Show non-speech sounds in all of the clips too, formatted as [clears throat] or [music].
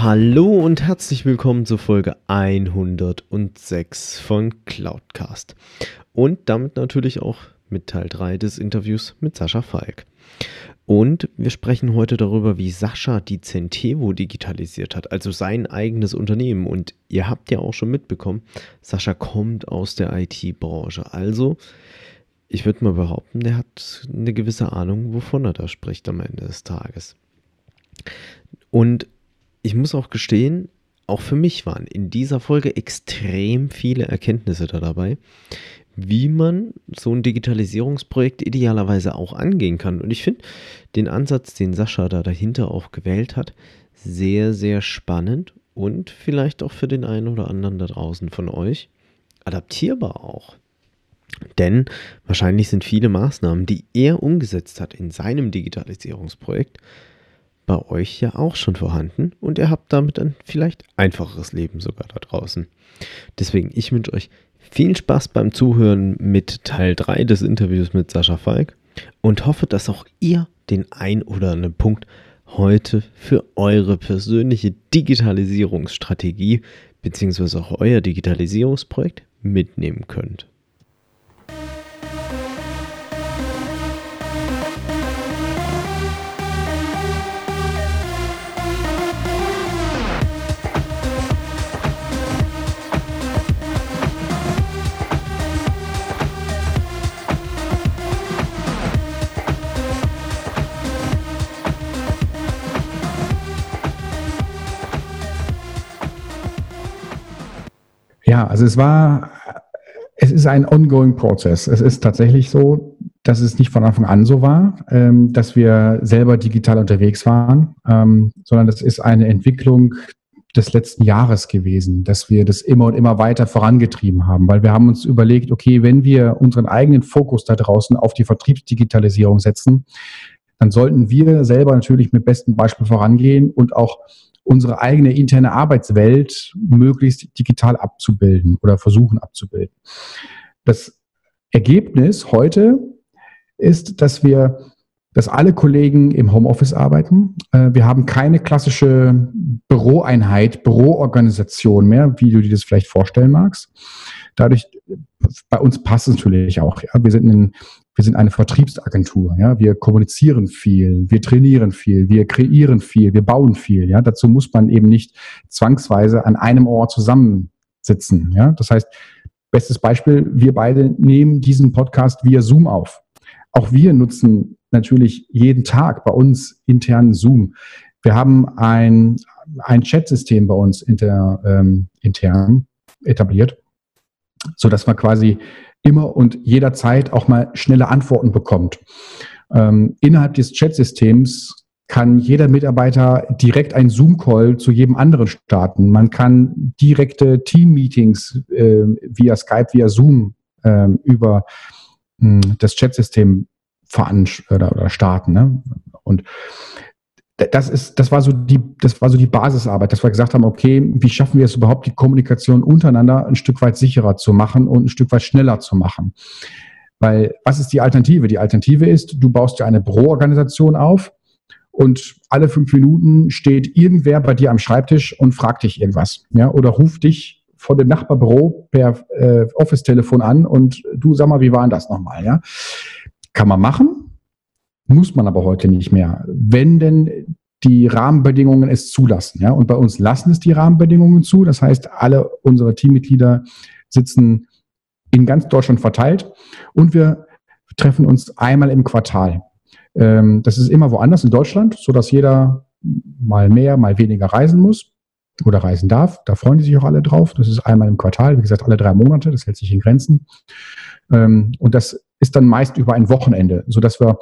Hallo und herzlich willkommen zur Folge 106 von Cloudcast. Und damit natürlich auch mit Teil 3 des Interviews mit Sascha Falk. Und wir sprechen heute darüber, wie Sascha die Centevo digitalisiert hat, also sein eigenes Unternehmen. Und ihr habt ja auch schon mitbekommen, Sascha kommt aus der IT-Branche. Also, ich würde mal behaupten, der hat eine gewisse Ahnung, wovon er da spricht am Ende des Tages. Und ich muss auch gestehen, auch für mich waren in dieser Folge extrem viele Erkenntnisse da dabei, wie man so ein Digitalisierungsprojekt idealerweise auch angehen kann. Und ich finde den Ansatz, den Sascha da dahinter auch gewählt hat, sehr, sehr spannend und vielleicht auch für den einen oder anderen da draußen von euch adaptierbar auch. Denn wahrscheinlich sind viele Maßnahmen, die er umgesetzt hat in seinem Digitalisierungsprojekt, bei euch ja auch schon vorhanden und ihr habt damit ein vielleicht einfacheres Leben sogar da draußen. Deswegen, ich wünsche euch viel Spaß beim Zuhören mit Teil 3 des Interviews mit Sascha Falk und hoffe, dass auch ihr den ein oder anderen Punkt heute für eure persönliche Digitalisierungsstrategie bzw. auch euer Digitalisierungsprojekt mitnehmen könnt. Ja, also es war, es ist ein ongoing Prozess. Es ist tatsächlich so, dass es nicht von Anfang an so war, ähm, dass wir selber digital unterwegs waren, ähm, sondern das ist eine Entwicklung des letzten Jahres gewesen, dass wir das immer und immer weiter vorangetrieben haben, weil wir haben uns überlegt, okay, wenn wir unseren eigenen Fokus da draußen auf die Vertriebsdigitalisierung setzen, dann sollten wir selber natürlich mit bestem Beispiel vorangehen und auch unsere eigene interne Arbeitswelt möglichst digital abzubilden oder versuchen abzubilden. Das Ergebnis heute ist, dass wir, dass alle Kollegen im Homeoffice arbeiten. Äh, wir haben keine klassische Büroeinheit, Büroorganisation mehr, wie du dir das vielleicht vorstellen magst. Dadurch, bei uns passt es natürlich auch. Ja. Wir sind ein wir sind eine Vertriebsagentur. Ja? Wir kommunizieren viel, wir trainieren viel, wir kreieren viel, wir bauen viel. Ja? Dazu muss man eben nicht zwangsweise an einem Ort zusammensitzen. Ja? Das heißt, bestes Beispiel, wir beide nehmen diesen Podcast via Zoom auf. Auch wir nutzen natürlich jeden Tag bei uns intern Zoom. Wir haben ein, ein Chat-System bei uns inter, ähm, intern etabliert, so dass wir quasi immer und jederzeit auch mal schnelle Antworten bekommt. Ähm, innerhalb des Chat-Systems kann jeder Mitarbeiter direkt einen Zoom-Call zu jedem anderen starten. Man kann direkte Team-Meetings äh, via Skype, via Zoom äh, über mh, hm, das Chat-System oder, oder starten. Ne? Und das ist, das war so die, das war so die Basisarbeit, dass wir gesagt haben, okay, wie schaffen wir es überhaupt, die Kommunikation untereinander ein Stück weit sicherer zu machen und ein Stück weit schneller zu machen? Weil, was ist die Alternative? Die Alternative ist, du baust dir eine Büroorganisation auf und alle fünf Minuten steht irgendwer bei dir am Schreibtisch und fragt dich irgendwas, ja, oder ruft dich vor dem Nachbarbüro per äh, Office-Telefon an und du sag mal, wie war denn das nochmal, ja? Kann man machen, muss man aber heute nicht mehr, wenn denn die Rahmenbedingungen es zulassen. Ja? Und bei uns lassen es die Rahmenbedingungen zu. Das heißt, alle unsere Teammitglieder sitzen in ganz Deutschland verteilt und wir treffen uns einmal im Quartal. Ähm, das ist immer woanders in Deutschland, so dass jeder mal mehr, mal weniger reisen muss oder reisen darf. Da freuen die sich auch alle drauf. Das ist einmal im Quartal, wie gesagt, alle drei Monate. Das hält sich in Grenzen. Ähm, und das ist dann meist über ein Wochenende, so dass wir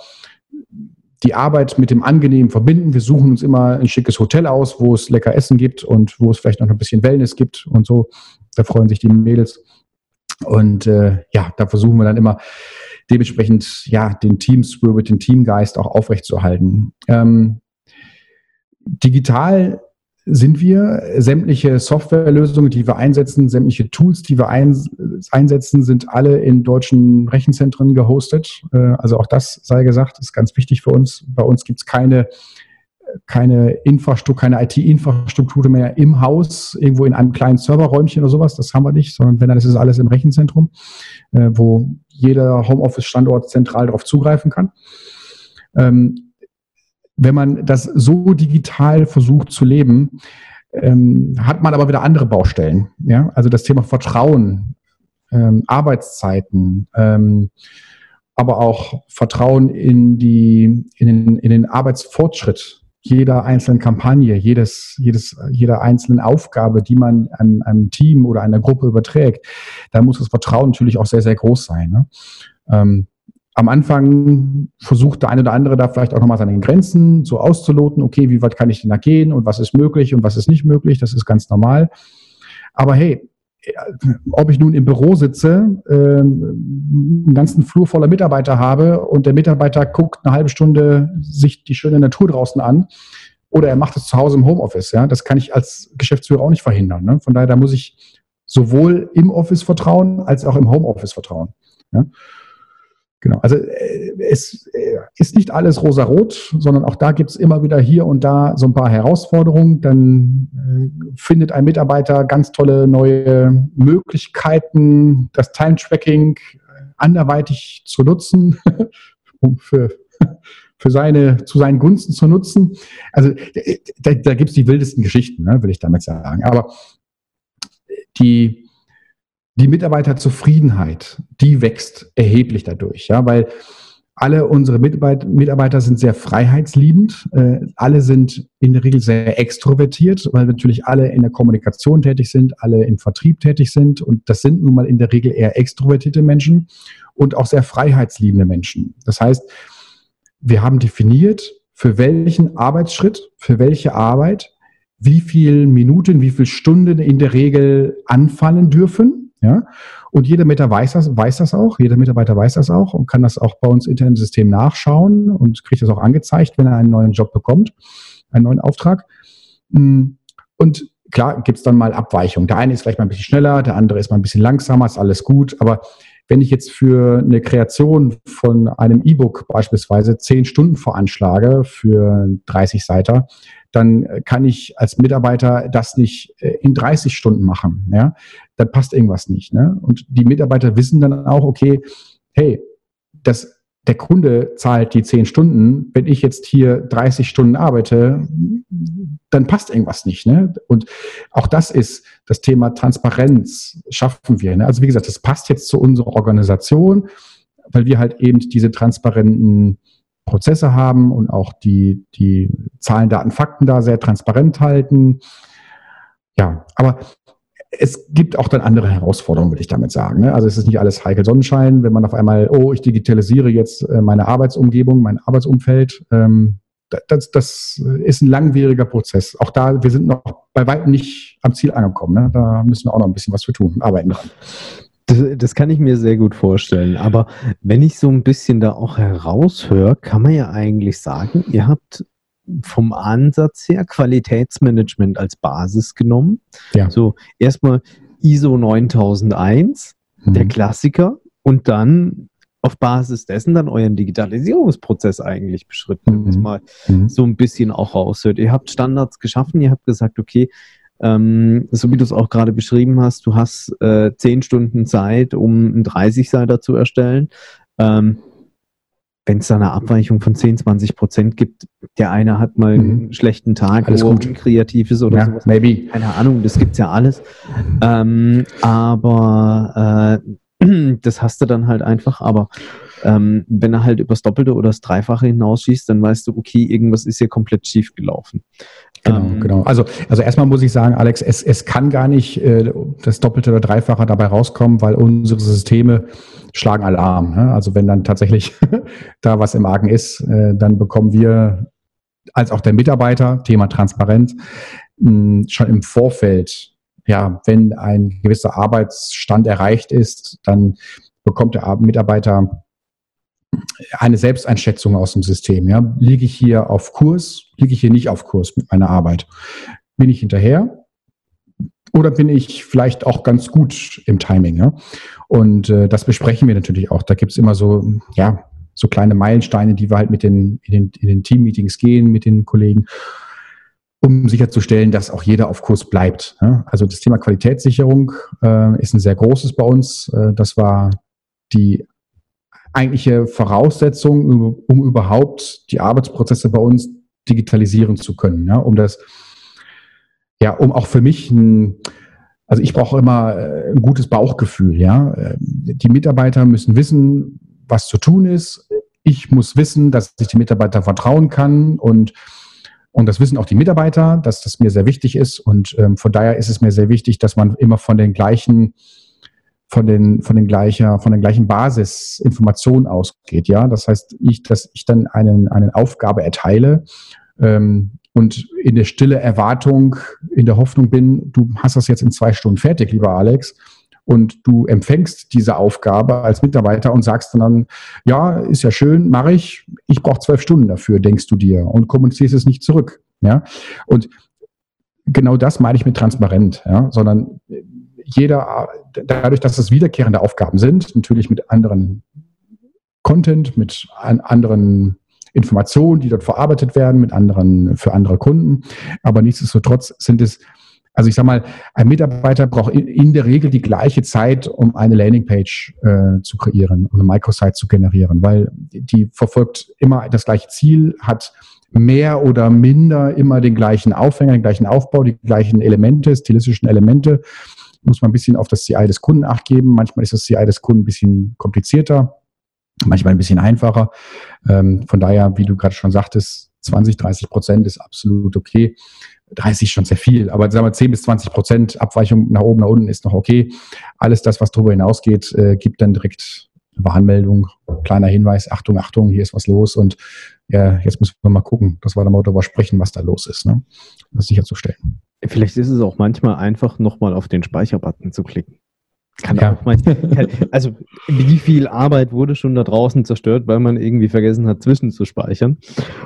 die Arbeit mit dem Angenehmen verbinden. Wir suchen uns immer ein schickes Hotel aus, wo es lecker Essen gibt und wo es vielleicht noch ein bisschen Wellness gibt und so. Da freuen sich die Mädels. Und äh, ja, da versuchen wir dann immer dementsprechend ja den Team Spirit, den Teamgeist auch aufrechtzuerhalten. Ähm, digital sind wir. Sämtliche Softwarelösungen, die wir einsetzen, sämtliche Tools, die wir ein, einsetzen, sind alle in deutschen Rechenzentren gehostet. Äh, also auch das sei gesagt, ist ganz wichtig für uns. Bei uns gibt es keine, keine Infrastruktur, keine IT-Infrastruktur mehr im Haus, irgendwo in einem kleinen Serverräumchen oder sowas. Das haben wir nicht, sondern wenn dann ist es alles im Rechenzentrum, äh, wo jeder Homeoffice-Standort zentral darauf zugreifen kann. Wenn man das so digital versucht zu leben, ähm, hat man aber wieder andere Baustellen. Ja? Also das Thema Vertrauen, ähm, Arbeitszeiten, ähm, aber auch Vertrauen in, die, in, den, in den Arbeitsfortschritt jeder einzelnen Kampagne, jedes, jedes, jeder einzelnen Aufgabe, die man einem, einem Team oder einer Gruppe überträgt. Da muss das Vertrauen natürlich auch sehr, sehr groß sein. Ne? Ähm, am Anfang versucht der eine oder andere da vielleicht auch nochmal seine Grenzen so auszuloten. Okay, wie weit kann ich denn da gehen und was ist möglich und was ist nicht möglich? Das ist ganz normal. Aber hey, ob ich nun im Büro sitze, ähm, einen ganzen Flur voller Mitarbeiter habe und der Mitarbeiter guckt eine halbe Stunde sich die schöne Natur draußen an oder er macht es zu Hause im Homeoffice, ja, das kann ich als Geschäftsführer auch nicht verhindern. Ne? Von daher, da muss ich sowohl im Office vertrauen als auch im Homeoffice vertrauen. Ja? Genau, also äh, es äh, ist nicht alles rosa-rot, sondern auch da gibt es immer wieder hier und da so ein paar Herausforderungen. Dann äh, findet ein Mitarbeiter ganz tolle neue Möglichkeiten, das Time-Tracking anderweitig zu nutzen, [laughs] um für, [laughs] für seine, zu seinen Gunsten zu nutzen. Also da, da gibt es die wildesten Geschichten, ne, will ich damit sagen. Aber die, die Mitarbeiterzufriedenheit, die wächst erheblich dadurch, ja, weil alle unsere Mitarbeiter, sind sehr freiheitsliebend, äh, alle sind in der Regel sehr extrovertiert, weil natürlich alle in der Kommunikation tätig sind, alle im Vertrieb tätig sind und das sind nun mal in der Regel eher extrovertierte Menschen und auch sehr freiheitsliebende Menschen. Das heißt, wir haben definiert, für welchen Arbeitsschritt, für welche Arbeit, wie viel Minuten, wie viel Stunden in der Regel anfallen dürfen ja? Und jeder Mitarbeiter weiß das, weiß das auch, jeder Mitarbeiter weiß das auch und kann das auch bei uns intern im System nachschauen und kriegt das auch angezeigt, wenn er einen neuen Job bekommt, einen neuen Auftrag. Mm, und klar gibt es dann mal Abweichungen. Der eine ist vielleicht mal ein bisschen schneller, der andere ist mal ein bisschen langsamer, ist alles gut, aber wenn ich jetzt für eine Kreation von einem E-Book beispielsweise zehn Stunden veranschlage für 30 Seiter, dann kann ich als Mitarbeiter das nicht äh, in 30 Stunden machen. Ja? Dann passt irgendwas nicht. Ne? Und die Mitarbeiter wissen dann auch, okay, hey, das, der Kunde zahlt die 10 Stunden. Wenn ich jetzt hier 30 Stunden arbeite, dann passt irgendwas nicht. Ne? Und auch das ist das Thema Transparenz, schaffen wir. Ne? Also wie gesagt, das passt jetzt zu unserer Organisation, weil wir halt eben diese transparenten Prozesse haben und auch die, die Zahlen, Daten, Fakten da sehr transparent halten. Ja, aber es gibt auch dann andere Herausforderungen, würde ich damit sagen. Ne? Also es ist nicht alles heikel Sonnenschein, wenn man auf einmal, oh, ich digitalisiere jetzt äh, meine Arbeitsumgebung, mein Arbeitsumfeld. Ähm, das, das ist ein langwieriger Prozess. Auch da, wir sind noch bei weitem nicht am Ziel angekommen. Ne? Da müssen wir auch noch ein bisschen was für tun, arbeiten dran. Das, das, kann ich mir sehr gut vorstellen. Aber wenn ich so ein bisschen da auch heraushöre, kann man ja eigentlich sagen, ihr habt vom Ansatz her Qualitätsmanagement als Basis genommen. Ja. So erstmal ISO 9001, mhm. der Klassiker, und dann auf Basis dessen dann euren Digitalisierungsprozess eigentlich beschritten, mhm. mal mhm. so ein bisschen auch raushört. Ihr habt Standards geschaffen, ihr habt gesagt, okay, ähm, so wie du es auch gerade beschrieben hast, du hast äh, 10 Stunden Zeit, um einen 30-Seiter zu erstellen. Ähm, wenn es da eine Abweichung von 10, 20 Prozent gibt, der eine hat mal mhm. einen schlechten Tag, alles wo gut. kreativ ist oder ja, sowas. Maybe. Keine Ahnung, das gibt's ja alles. Ähm, aber äh, [clears throat] das hast du dann halt einfach, aber ähm, wenn er halt übers Doppelte oder das Dreifache hinausschießt, dann weißt du, okay, irgendwas ist hier komplett schief gelaufen. Genau, ähm, genau. Also, also erstmal muss ich sagen, Alex, es, es kann gar nicht äh, das Doppelte oder Dreifache dabei rauskommen, weil unsere Systeme schlagen Alarm. Ne? Also wenn dann tatsächlich [laughs] da was im Argen ist, äh, dann bekommen wir als auch der Mitarbeiter, Thema Transparenz, mh, schon im Vorfeld, ja, wenn ein gewisser Arbeitsstand erreicht ist, dann bekommt der Mitarbeiter eine Selbsteinschätzung aus dem System. Ja? Liege ich hier auf Kurs? Liege ich hier nicht auf Kurs mit meiner Arbeit? Bin ich hinterher? Oder bin ich vielleicht auch ganz gut im Timing? Ja? Und äh, das besprechen wir natürlich auch. Da gibt es immer so, ja, so kleine Meilensteine, die wir halt mit den, in den, in den Team-Meetings gehen mit den Kollegen, um sicherzustellen, dass auch jeder auf Kurs bleibt. Also das Thema Qualitätssicherung äh, ist ein sehr großes bei uns. Äh, das war die eigentliche Voraussetzung, um überhaupt die Arbeitsprozesse bei uns digitalisieren zu können, ja, um das, ja, um auch für mich ein, also ich brauche immer äh, ein gutes Bauchgefühl, ja. Äh, die Mitarbeiter müssen wissen, was zu tun ist. Ich muss wissen, dass ich die Mitarbeiter vertrauen kann und und das wissen auch die Mitarbeiter, dass das mir sehr wichtig ist. Und ähm, von daher ist es mir sehr wichtig, dass man immer von den gleichen von den, von den gleicher, von den gleichen Basisinformationen ausgeht, ja. Das heißt, ich, dass ich dann einen, eine Aufgabe erteile, ähm, und in der stille Erwartung, in der Hoffnung bin, du hast das jetzt in zwei Stunden fertig, lieber Alex, und du empfängst diese Aufgabe als Mitarbeiter und sagst dann, ja, ist ja schön, mache ich, ich brauche zwölf Stunden dafür, denkst du dir, und kommunizierst es nicht zurück. Ja? Und genau das meine ich mit transparent, ja? sondern jeder, dadurch, dass es wiederkehrende Aufgaben sind, natürlich mit anderen Content, mit anderen Informationen, die dort verarbeitet werden, mit anderen, für andere Kunden. Aber nichtsdestotrotz sind es, also ich sage mal, ein Mitarbeiter braucht in der Regel die gleiche Zeit, um eine Landingpage äh, zu kreieren und eine Microsite zu generieren, weil die verfolgt immer das gleiche Ziel, hat mehr oder minder immer den gleichen Aufhänger, den gleichen Aufbau, die gleichen Elemente, stilistischen Elemente muss man ein bisschen auf das CI des Kunden acht geben. Manchmal ist das CI des Kunden ein bisschen komplizierter, manchmal ein bisschen einfacher. Ähm, von daher, wie du gerade schon sagtest, 20, 30 Prozent ist absolut okay. 30 schon sehr viel, aber sagen wir 10 bis 20 Prozent Abweichung nach oben, nach unten ist noch okay. Alles das, was darüber hinausgeht, äh, gibt dann direkt Warnmeldung, kleiner Hinweis, Achtung, Achtung, hier ist was los und ja, jetzt müssen wir mal gucken, dass wir da mal darüber sprechen, was da los ist, ne? das sicherzustellen. Vielleicht ist es auch manchmal einfach, nochmal auf den Speicherbutton zu klicken. Kann ja. auch manchmal, also wie viel Arbeit wurde schon da draußen zerstört, weil man irgendwie vergessen hat, zwischenzuspeichern.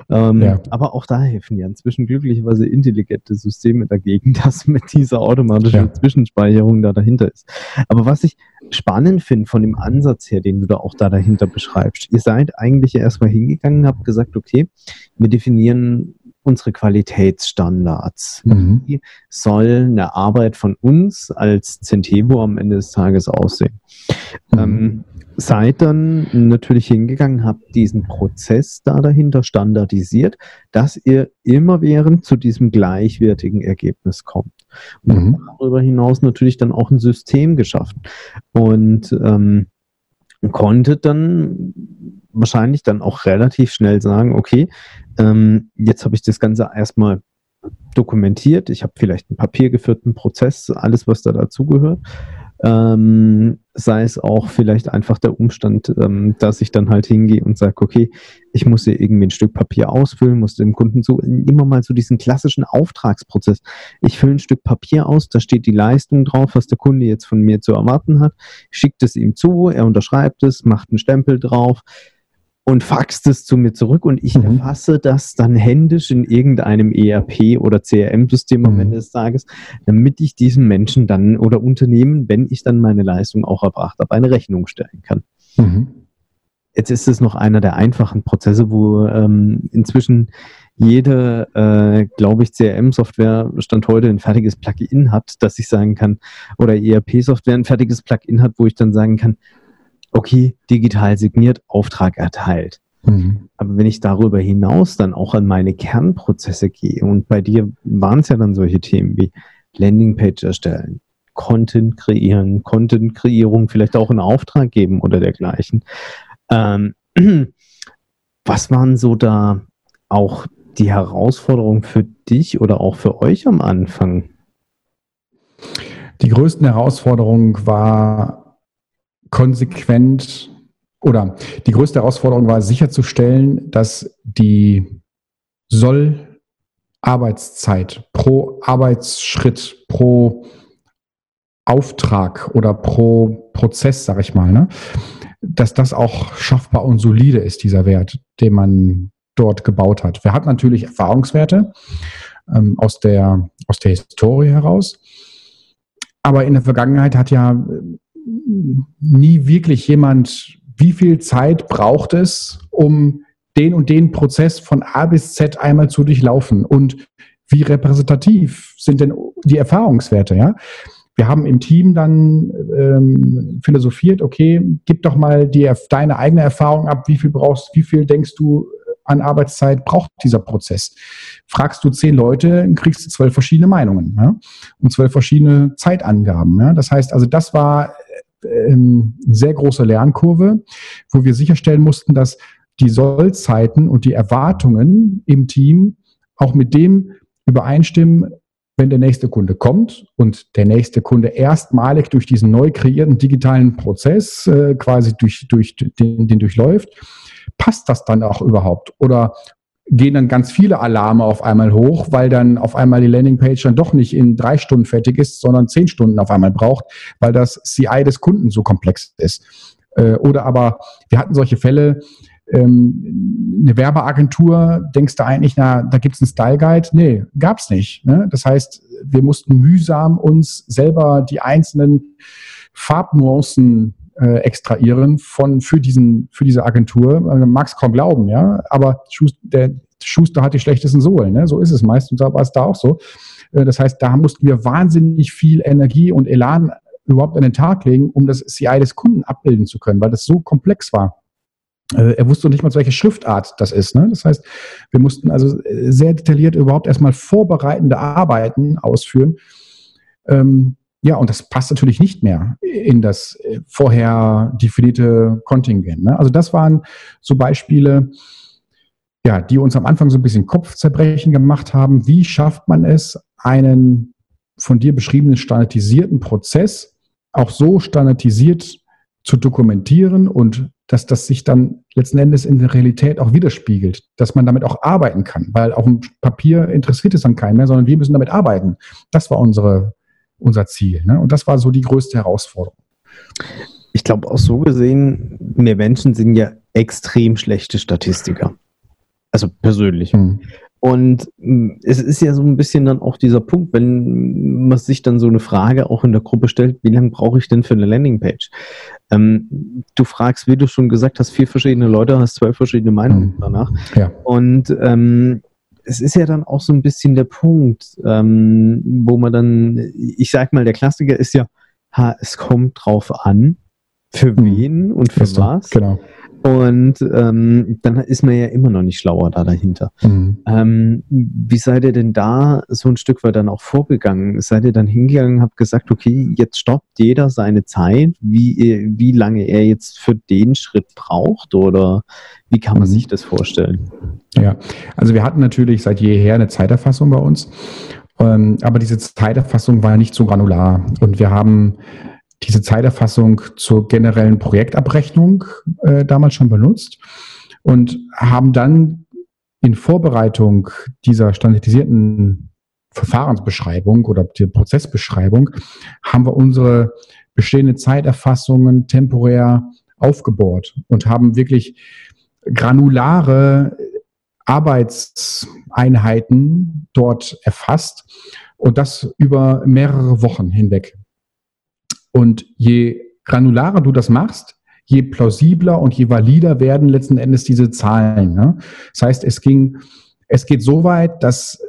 Ähm, ja. Aber auch da helfen ja inzwischen glücklicherweise intelligente Systeme dagegen, [laughs] dass mit dieser automatischen ja. Zwischenspeicherung da dahinter ist. Aber was ich spannend finde von dem Ansatz her, den du da auch da dahinter beschreibst, ihr seid eigentlich erstmal hingegangen, habt gesagt, okay, wir definieren unsere Qualitätsstandards. Mhm. Wie soll eine Arbeit von uns als Centevo am Ende des Tages aussehen? Mhm. Ähm, seid dann natürlich hingegangen, habt diesen Prozess da dahinter standardisiert, dass ihr immerwährend zu diesem gleichwertigen Ergebnis kommt. Und mhm. darüber hinaus natürlich dann auch ein System geschaffen. Und ähm, konntet dann wahrscheinlich dann auch relativ schnell sagen, okay, ähm, jetzt habe ich das Ganze erstmal dokumentiert, ich habe vielleicht einen papiergeführten Prozess, alles, was da dazugehört. Ähm, sei es auch vielleicht einfach der Umstand, ähm, dass ich dann halt hingehe und sage, okay, ich muss hier irgendwie ein Stück Papier ausfüllen, muss dem Kunden so immer mal so diesen klassischen Auftragsprozess. Ich fülle ein Stück Papier aus, da steht die Leistung drauf, was der Kunde jetzt von mir zu erwarten hat, schickt es ihm zu, er unterschreibt es, macht einen Stempel drauf und faxt es zu mir zurück und ich mhm. erfasse das dann händisch in irgendeinem ERP oder CRM-System am mhm. Ende des Tages, damit ich diesen Menschen dann oder Unternehmen, wenn ich dann meine Leistung auch erbracht habe, eine Rechnung stellen kann. Mhm. Jetzt ist es noch einer der einfachen Prozesse, wo ähm, inzwischen jede, äh, glaube ich, CRM-Software Stand heute ein fertiges Plugin hat, dass ich sagen kann, oder ERP-Software ein fertiges Plugin hat, wo ich dann sagen kann, okay, digital signiert, Auftrag erteilt. Mhm. Aber wenn ich darüber hinaus dann auch an meine Kernprozesse gehe, und bei dir waren es ja dann solche Themen wie Landingpage erstellen, Content kreieren, Content-Kreierung vielleicht auch in Auftrag geben oder dergleichen. Ähm, [clears throat] was waren so da auch die Herausforderungen für dich oder auch für euch am Anfang? Die größten Herausforderung war konsequent oder die größte Herausforderung war sicherzustellen, dass die soll Arbeitszeit pro Arbeitsschritt, pro Auftrag oder pro Prozess, sag ich mal, ne, dass das auch schaffbar und solide ist, dieser Wert, den man dort gebaut hat. Wir hatten natürlich Erfahrungswerte ähm, aus, der, aus der Historie heraus, aber in der Vergangenheit hat ja nie wirklich jemand, wie viel Zeit braucht es, um den und den Prozess von A bis Z einmal zu durchlaufen und wie repräsentativ sind denn die Erfahrungswerte, ja? Wir haben im Team dann ähm, philosophiert, okay, gib doch mal die, deine eigene Erfahrung ab, wie viel brauchst, wie viel denkst du an Arbeitszeit braucht dieser Prozess? Fragst du zehn Leute, kriegst du zwölf verschiedene Meinungen ja? und zwölf verschiedene Zeitangaben. Ja? Das heißt also, das war ähm, eine sehr große Lernkurve, wo wir sicherstellen mussten, dass die Sollzeiten und die Erwartungen im Team auch mit dem übereinstimmen, wenn der nächste Kunde kommt und der nächste Kunde erstmalig durch diesen neu kreierten digitalen Prozess äh, quasi durch, durch den, den durchläuft, passt das dann auch überhaupt? Oder gehen dann ganz viele Alarme auf einmal hoch, weil dann auf einmal die Landingpage dann doch nicht in drei Stunden fertig ist, sondern zehn Stunden auf einmal braucht, weil das CI des Kunden so komplex ist. Äh, oder aber wir hatten solche Fälle, ähm, eine Werbeagentur, denkst du eigentlich, na, da gibt es einen Style Guide? Nee, gab's nicht. Ne? Das heißt, wir mussten mühsam uns selber die einzelnen Farbnuancen äh, extrahieren von für diesen für diese Agentur. Man mag es kaum glauben, ja, aber Schuster, der Schuster hat die schlechtesten Sohlen, ne? so ist es meist und da war es da auch so. Äh, das heißt, da mussten wir wahnsinnig viel Energie und Elan überhaupt an den Tag legen, um das CI des Kunden abbilden zu können, weil das so komplex war. Äh, er wusste nicht mal, welche Schriftart das ist. Ne? Das heißt, wir mussten also äh, sehr detailliert überhaupt erstmal vorbereitende Arbeiten ausführen. Ähm, ja, und das passt natürlich nicht mehr in das äh, vorher definierte Kontingent. Ne? Also das waren so Beispiele, ja, die uns am Anfang so ein bisschen Kopfzerbrechen gemacht haben. Wie schafft man es, einen von dir beschriebenen standardisierten Prozess auch so standardisiert zu dokumentieren und dass das sich dann letzten Endes in der Realität auch widerspiegelt, dass man damit auch arbeiten kann, weil auf dem Papier interessiert es dann keinen mehr, sondern wir müssen damit arbeiten. Das war unsere, unser Ziel. Ne? Und das war so die größte Herausforderung. Ich glaube, auch so gesehen, wir Menschen sind ja extrem schlechte Statistiker. Also persönlich. Hm. Und hm, es ist ja so ein bisschen dann auch dieser Punkt, wenn man sich dann so eine Frage auch in der Gruppe stellt, wie lange brauche ich denn für eine Landingpage? Ähm, du fragst, wie du schon gesagt hast, vier verschiedene Leute, hast zwölf verschiedene Meinungen mhm. danach. Ja. Und ähm, es ist ja dann auch so ein bisschen der Punkt, ähm, wo man dann, ich sag mal, der Klassiker ist ja, ha, es kommt drauf an, für mhm. wen und für was. Genau. Und ähm, dann ist man ja immer noch nicht schlauer da dahinter. Mhm. Ähm, wie seid ihr denn da so ein Stück weit dann auch vorgegangen? Seid ihr dann hingegangen, habt gesagt, okay, jetzt stoppt jeder seine Zeit, wie, wie lange er jetzt für den Schritt braucht oder wie kann man mhm. sich das vorstellen? Ja, also wir hatten natürlich seit jeher eine Zeiterfassung bei uns, ähm, aber diese Zeiterfassung war nicht so granular und wir haben diese Zeiterfassung zur generellen Projektabrechnung äh, damals schon benutzt und haben dann in Vorbereitung dieser standardisierten Verfahrensbeschreibung oder der Prozessbeschreibung haben wir unsere bestehenden Zeiterfassungen temporär aufgebohrt und haben wirklich granulare Arbeitseinheiten dort erfasst und das über mehrere Wochen hinweg. Und je granularer du das machst, je plausibler und je valider werden letzten Endes diese Zahlen. Ne? Das heißt, es ging, es geht so weit, dass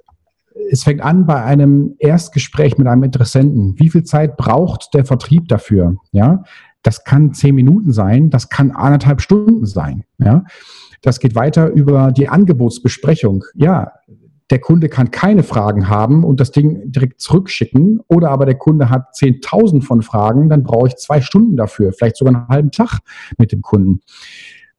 es fängt an bei einem Erstgespräch mit einem Interessenten. Wie viel Zeit braucht der Vertrieb dafür? Ja, das kann zehn Minuten sein, das kann anderthalb Stunden sein. Ja, das geht weiter über die Angebotsbesprechung. Ja, der Kunde kann keine Fragen haben und das Ding direkt zurückschicken. Oder aber der Kunde hat 10.000 von Fragen, dann brauche ich zwei Stunden dafür, vielleicht sogar einen halben Tag mit dem Kunden.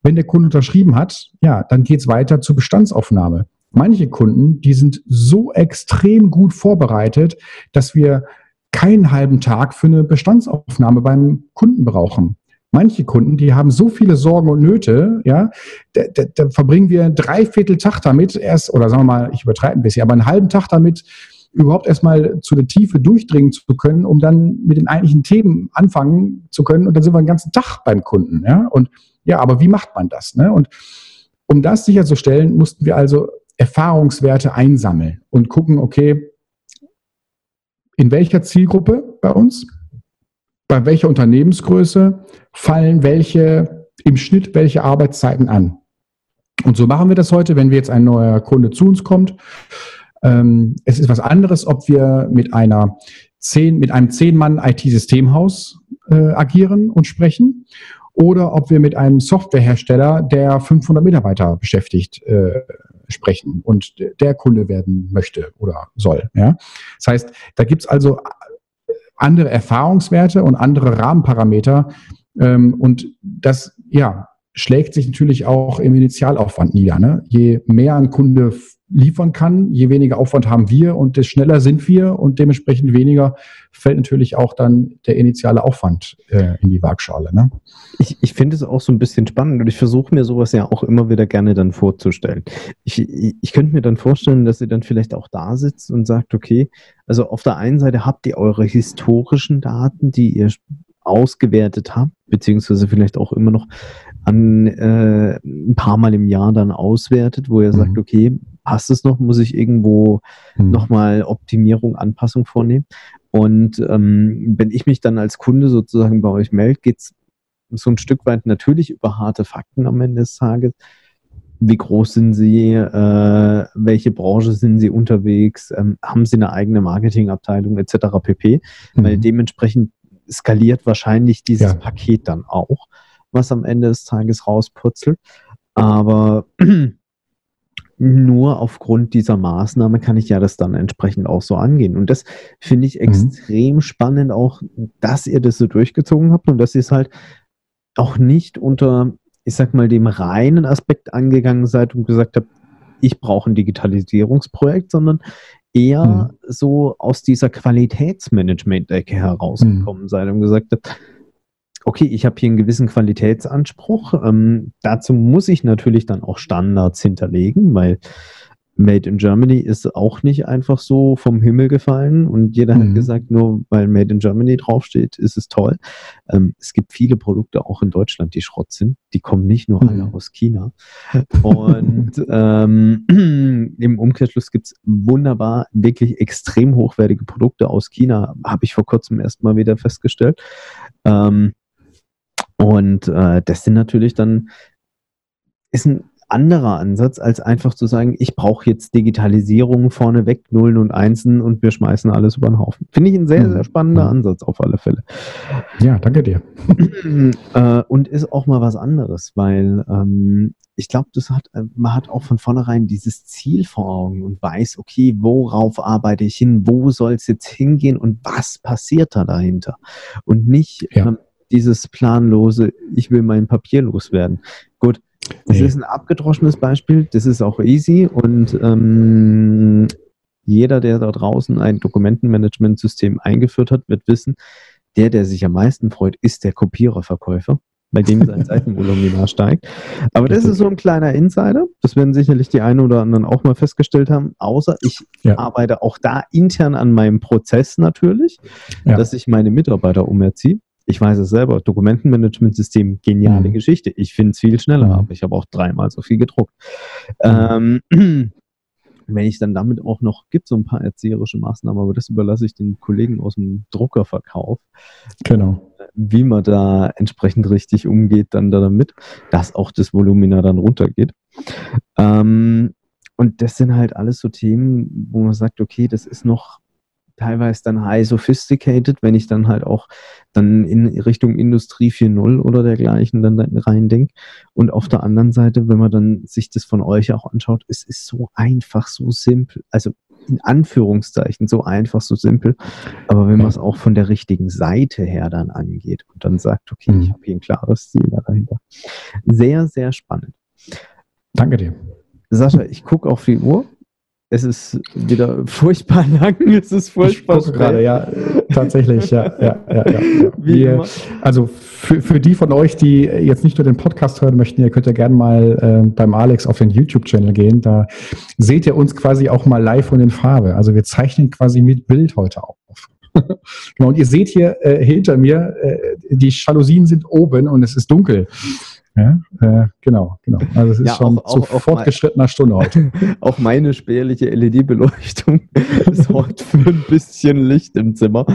Wenn der Kunde unterschrieben hat, ja, dann geht es weiter zur Bestandsaufnahme. Manche Kunden, die sind so extrem gut vorbereitet, dass wir keinen halben Tag für eine Bestandsaufnahme beim Kunden brauchen. Manche Kunden, die haben so viele Sorgen und Nöte, ja, da, da, da verbringen wir drei Viertel Tag damit erst, oder sagen wir mal, ich übertreibe ein bisschen, aber einen halben Tag damit, überhaupt erstmal zu der Tiefe durchdringen zu können, um dann mit den eigentlichen Themen anfangen zu können. Und dann sind wir den ganzen Tag beim Kunden. Ja? Und ja, aber wie macht man das? Ne? Und um das sicherzustellen, mussten wir also Erfahrungswerte einsammeln und gucken, okay, in welcher Zielgruppe bei uns bei welcher Unternehmensgröße fallen welche im Schnitt welche Arbeitszeiten an. Und so machen wir das heute, wenn wir jetzt ein neuer Kunde zu uns kommt. Ähm, es ist was anderes, ob wir mit einer zehn, mit einem zehn Mann IT-Systemhaus äh, agieren und sprechen oder ob wir mit einem Softwarehersteller, der 500 Mitarbeiter beschäftigt, äh, sprechen und der Kunde werden möchte oder soll. Ja? Das heißt, da gibt es also andere Erfahrungswerte und andere Rahmenparameter. Ähm, und das, ja, schlägt sich natürlich auch im Initialaufwand nieder. Ne? Je mehr ein Kunde liefern kann, je weniger Aufwand haben wir und desto schneller sind wir und dementsprechend weniger fällt natürlich auch dann der initiale Aufwand äh, in die Waagschale. Ne? Ich, ich finde es auch so ein bisschen spannend und ich versuche mir sowas ja auch immer wieder gerne dann vorzustellen. Ich, ich, ich könnte mir dann vorstellen, dass ihr dann vielleicht auch da sitzt und sagt, okay, also auf der einen Seite habt ihr eure historischen Daten, die ihr ausgewertet habt, beziehungsweise vielleicht auch immer noch an äh, ein paar Mal im Jahr dann auswertet, wo ihr mhm. sagt, okay, passt es noch, muss ich irgendwo mhm. nochmal Optimierung, Anpassung vornehmen. Und ähm, wenn ich mich dann als Kunde sozusagen bei euch melde, geht es so ein Stück weit natürlich über harte Fakten am Ende des Tages. Wie groß sind Sie? Äh, welche Branche sind Sie unterwegs? Ähm, haben Sie eine eigene Marketingabteilung etc. pp. Mhm. Weil dementsprechend skaliert wahrscheinlich dieses ja. Paket dann auch, was am Ende des Tages rausputzelt. Aber [clears throat] nur aufgrund dieser Maßnahme kann ich ja das dann entsprechend auch so angehen. Und das finde ich mhm. extrem mhm. spannend, auch, dass ihr das so durchgezogen habt und dass ihr es halt auch nicht unter, ich sag mal, dem reinen Aspekt angegangen seid und gesagt habt, ich brauche ein Digitalisierungsprojekt, sondern eher mhm. so aus dieser Qualitätsmanagement-Ecke herausgekommen mhm. seid und gesagt habt, okay, ich habe hier einen gewissen Qualitätsanspruch. Ähm, dazu muss ich natürlich dann auch Standards hinterlegen, weil Made in Germany ist auch nicht einfach so vom Himmel gefallen und jeder mhm. hat gesagt, nur weil Made in Germany draufsteht, ist es toll. Ähm, es gibt viele Produkte auch in Deutschland, die Schrott sind. Die kommen nicht nur mhm. alle aus China. [laughs] Und ähm, [clears throat] im Umkehrschluss gibt es wunderbar, wirklich extrem hochwertige Produkte aus China, habe ich vor kurzem erst mal wieder festgestellt. Ähm, und äh, das sind natürlich dann, ist ein anderer Ansatz, als einfach zu sagen, ich brauche jetzt Digitalisierung vorneweg, Nullen und Einsen und wir schmeißen alles über den Haufen. Finde ich ein sehr, sehr mhm. spannender mhm. Ansatz auf alle Fälle. Ja, danke dir. [clears throat] äh, und ist auch mal was anderes, weil ähm, ich glaube, das hat, äh, man hat auch von vornherein dieses Ziel vor Augen und weiß, okay, worauf arbeite ich hin, wo soll es jetzt hingehen und was passiert da dahinter? Und nicht ja. ähm, dieses planlose, ich will mein Papier loswerden. Das nee. ist ein abgedroschenes Beispiel, das ist auch easy und ähm, jeder, der da draußen ein Dokumentenmanagementsystem eingeführt hat, wird wissen, der, der sich am meisten freut, ist der Kopiererverkäufer, bei dem sein [laughs] Seitenvolumen steigt. Aber das ist so ein kleiner Insider. Das werden sicherlich die einen oder anderen auch mal festgestellt haben. Außer ich ja. arbeite auch da intern an meinem Prozess natürlich, ja. dass ich meine Mitarbeiter umerziehe ich weiß es selber, Dokumentenmanagementsystem, geniale mhm. Geschichte. Ich finde es viel schneller, mhm. aber ich habe auch dreimal so viel gedruckt. Ähm, [clears throat] wenn ich dann damit auch noch, gibt so ein paar erzieherische Maßnahmen, aber das überlasse ich den Kollegen aus dem Druckerverkauf. Genau. Wie man da entsprechend richtig umgeht, dann damit, dass auch das Volumina dann runtergeht. Ähm, und das sind halt alles so Themen, wo man sagt, okay, das ist noch teilweise dann high sophisticated, wenn ich dann halt auch dann in Richtung Industrie 4.0 oder dergleichen dann rein denke. Und auf der anderen Seite, wenn man dann sich das von euch auch anschaut, es ist so einfach, so simpel, also in Anführungszeichen so einfach, so simpel. Aber wenn man es auch von der richtigen Seite her dann angeht und dann sagt, okay, ich mhm. habe hier ein klares Ziel dahinter. Sehr, sehr spannend. Danke dir. Sascha, ich gucke auf die Uhr es ist wieder [laughs] furchtbar lang, es ist furchtbar ich gerade, ja, tatsächlich, ja, ja, ja, ja. [laughs] Wir, also für, für die von euch, die jetzt nicht nur den Podcast hören möchten, ihr könnt ja gerne mal äh, beim Alex auf den YouTube-Channel gehen, da seht ihr uns quasi auch mal live und in Farbe. Also wir zeichnen quasi mit Bild heute auf. [laughs] genau, und ihr seht hier äh, hinter mir, äh, die Jalousien sind oben und es ist dunkel. Ja, äh, genau, genau. Also es ist ja, schon auch, zu auch, fortgeschrittener Stunde heute. [laughs] auch meine spärliche LED-Beleuchtung sorgt [laughs] für ein bisschen Licht im Zimmer.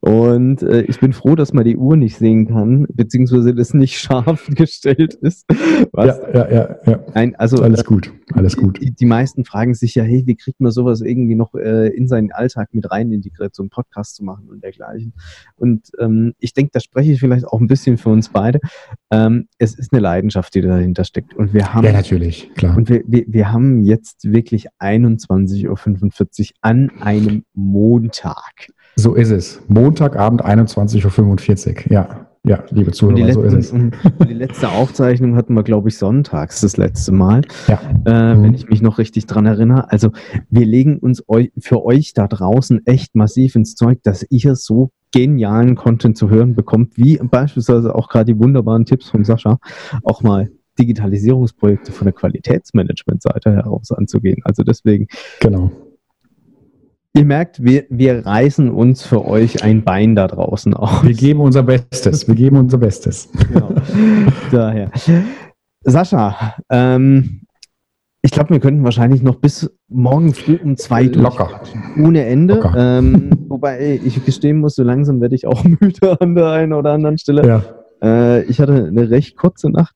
Und äh, ich bin froh, dass man die Uhr nicht sehen kann, beziehungsweise das nicht [laughs] scharf gestellt ist. Was, ja, ja, ja, ja. Ein, also, alles gut, alles gut. Die, die, meisten fragen sich ja, hey, wie kriegt man sowas irgendwie noch äh, in seinen Alltag mit rein integriert, so einen Podcast zu machen und dergleichen. Und ähm, ich denke, da spreche ich vielleicht auch ein bisschen für uns beide. Ähm, es ist eine Leidenschaft, die dahinter steckt. Und wir haben. Ja, natürlich, klar. Und wir, wir, wir haben jetzt wirklich 21.45 Uhr an einem Montag. So ist es. Montagabend 21.45 Uhr, ja. Ja, liebe Zuhörer, letzten, so ist es. Und die letzte Aufzeichnung hatten wir, glaube ich, sonntags das letzte Mal, ja. äh, mhm. wenn ich mich noch richtig dran erinnere. Also wir legen uns eu für euch da draußen echt massiv ins Zeug, dass ihr so genialen Content zu hören bekommt, wie beispielsweise auch gerade die wunderbaren Tipps von Sascha, auch mal Digitalisierungsprojekte von der Qualitätsmanagement-Seite heraus anzugehen. Also deswegen. Genau. Ihr merkt, wir, wir reißen uns für euch ein Bein da draußen aus. Wir geben unser Bestes. Wir geben unser Bestes. Genau. [laughs] Daher. Sascha, ähm, ich glaube, wir könnten wahrscheinlich noch bis morgen früh um zwei Locker. Ohne Ende. Ähm, [laughs] wobei ich gestehen muss, so langsam werde ich auch [laughs] müde an der einen oder anderen Stelle. Ja. Äh, ich hatte eine recht kurze Nacht,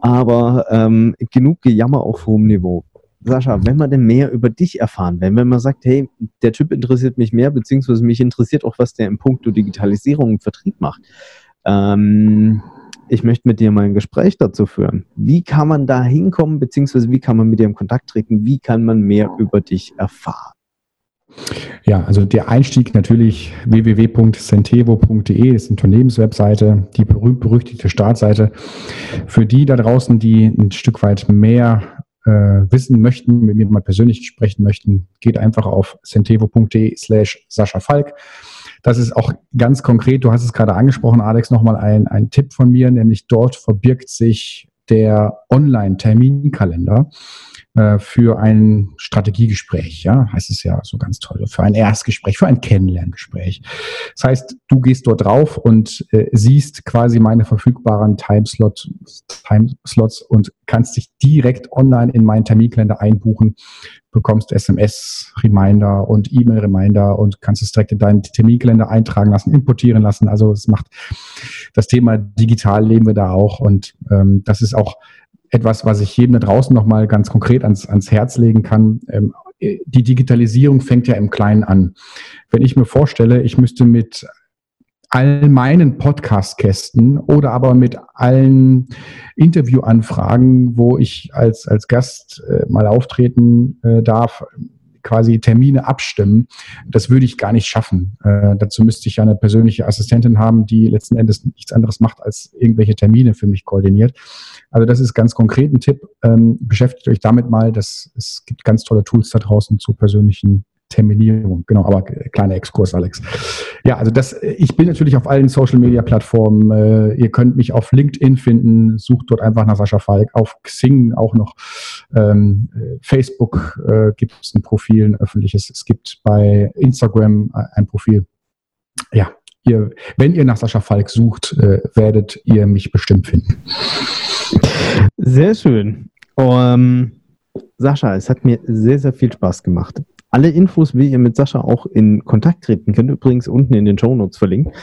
aber ähm, genug Gejammer auf hohem Niveau. Sascha, wenn man denn mehr über dich erfahren will, wenn man sagt, hey, der Typ interessiert mich mehr, beziehungsweise mich interessiert auch, was der im Punkt Digitalisierung und Vertrieb macht. Ähm, ich möchte mit dir mal ein Gespräch dazu führen. Wie kann man da hinkommen, beziehungsweise wie kann man mit dir in Kontakt treten? Wie kann man mehr über dich erfahren? Ja, also der Einstieg natürlich www.centevo.de ist eine Unternehmenswebseite, die berühmt-berüchtigte Startseite. Für die da draußen, die ein Stück weit mehr äh, wissen möchten, mit mir mal persönlich sprechen möchten, geht einfach auf centevo.de slash Sascha Falk. Das ist auch ganz konkret, du hast es gerade angesprochen, Alex, nochmal ein, ein Tipp von mir, nämlich dort verbirgt sich der Online-Terminkalender äh, für ein Strategiegespräch, ja, heißt es ja so ganz toll, für ein Erstgespräch, für ein Kennenlerngespräch. Das heißt, du gehst dort drauf und äh, siehst quasi meine verfügbaren Timeslots Timeslots und kannst dich direkt online in meinen Terminkalender einbuchen, bekommst SMS-Reminder und E-Mail-Reminder und kannst es direkt in deinen Terminkalender eintragen lassen, importieren lassen. Also es macht das Thema digital leben wir da auch und ähm, das ist auch etwas, was ich jedem da draußen nochmal ganz konkret ans, ans Herz legen kann. Ähm, die Digitalisierung fängt ja im Kleinen an. Wenn ich mir vorstelle, ich müsste mit all meinen Podcast-Kästen oder aber mit allen Interviewanfragen, wo ich als, als Gast äh, mal auftreten äh, darf, quasi Termine abstimmen. Das würde ich gar nicht schaffen. Äh, dazu müsste ich ja eine persönliche Assistentin haben, die letzten Endes nichts anderes macht, als irgendwelche Termine für mich koordiniert. Also das ist ganz konkret ein Tipp. Ähm, beschäftigt euch damit mal. Das, es gibt ganz tolle Tools da draußen zu persönlichen Terminierung. Genau, aber kleiner Exkurs, Alex. Ja, also das, ich bin natürlich auf allen Social Media Plattformen. Äh, ihr könnt mich auf LinkedIn finden, sucht dort einfach nach Sascha Falk, auf Xing auch noch. Ähm, Facebook äh, gibt es ein Profil, ein öffentliches. Es gibt bei Instagram ein Profil. Ja, ihr, wenn ihr nach Sascha Falk sucht, äh, werdet ihr mich bestimmt finden. Sehr schön. Um, Sascha, es hat mir sehr, sehr viel Spaß gemacht. Alle Infos, wie ihr mit Sascha auch in Kontakt treten könnt, übrigens unten in den Show Notes verlinkt.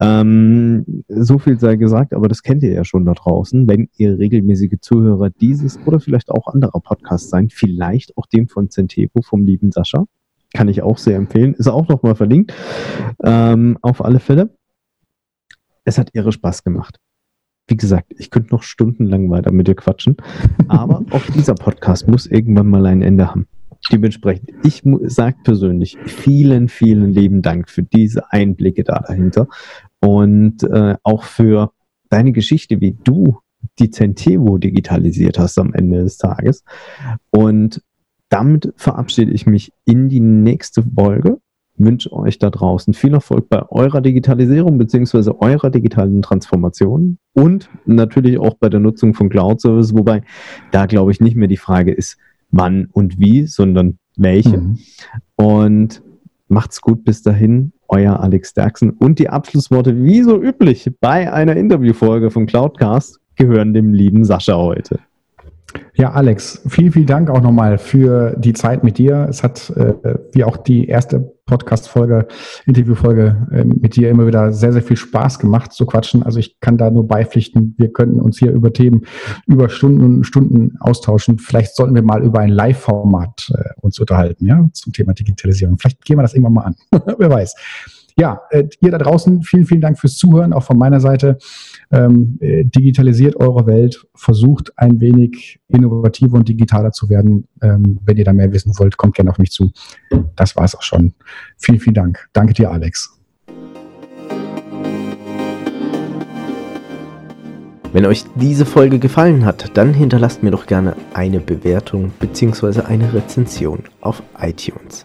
Ähm, so viel sei gesagt, aber das kennt ihr ja schon da draußen. Wenn ihr regelmäßige Zuhörer dieses oder vielleicht auch anderer Podcasts seid, vielleicht auch dem von Centevo vom lieben Sascha, Kann ich auch sehr empfehlen. Ist auch nochmal verlinkt. Ähm, auf alle Fälle. Es hat irre Spaß gemacht. Wie gesagt, ich könnte noch stundenlang weiter mit dir quatschen. Aber auch dieser Podcast muss irgendwann mal ein Ende haben. Dementsprechend, ich sage persönlich vielen, vielen lieben Dank für diese Einblicke da dahinter und äh, auch für deine Geschichte, wie du die Centevo digitalisiert hast am Ende des Tages. Und damit verabschiede ich mich in die nächste Folge. Wünsche euch da draußen viel Erfolg bei eurer Digitalisierung bzw. eurer digitalen Transformation und natürlich auch bei der Nutzung von Cloud Service, wobei da glaube ich nicht mehr die Frage ist, wann und wie, sondern welche. Mhm. Und macht's gut bis dahin, euer Alex Derksen. Und die Abschlussworte, wie so üblich bei einer Interviewfolge von Cloudcast, gehören dem lieben Sascha heute. Ja, Alex, vielen, vielen Dank auch nochmal für die Zeit mit dir. Es hat, äh, wie auch die erste Podcast-Folge, Interview-Folge äh, mit dir immer wieder sehr, sehr viel Spaß gemacht zu quatschen. Also ich kann da nur beipflichten, wir könnten uns hier über Themen über Stunden und Stunden austauschen. Vielleicht sollten wir mal über ein Live-Format äh, uns unterhalten, ja, zum Thema Digitalisierung. Vielleicht gehen wir das irgendwann mal an. [laughs] Wer weiß ja, äh, ihr da draußen, vielen, vielen Dank fürs Zuhören, auch von meiner Seite. Ähm, äh, digitalisiert eure Welt, versucht ein wenig innovativer und digitaler zu werden. Ähm, wenn ihr da mehr wissen wollt, kommt gerne auf mich zu. Das war es auch schon. Vielen, vielen Dank. Danke dir, Alex. Wenn euch diese Folge gefallen hat, dann hinterlasst mir doch gerne eine Bewertung bzw. eine Rezension auf iTunes.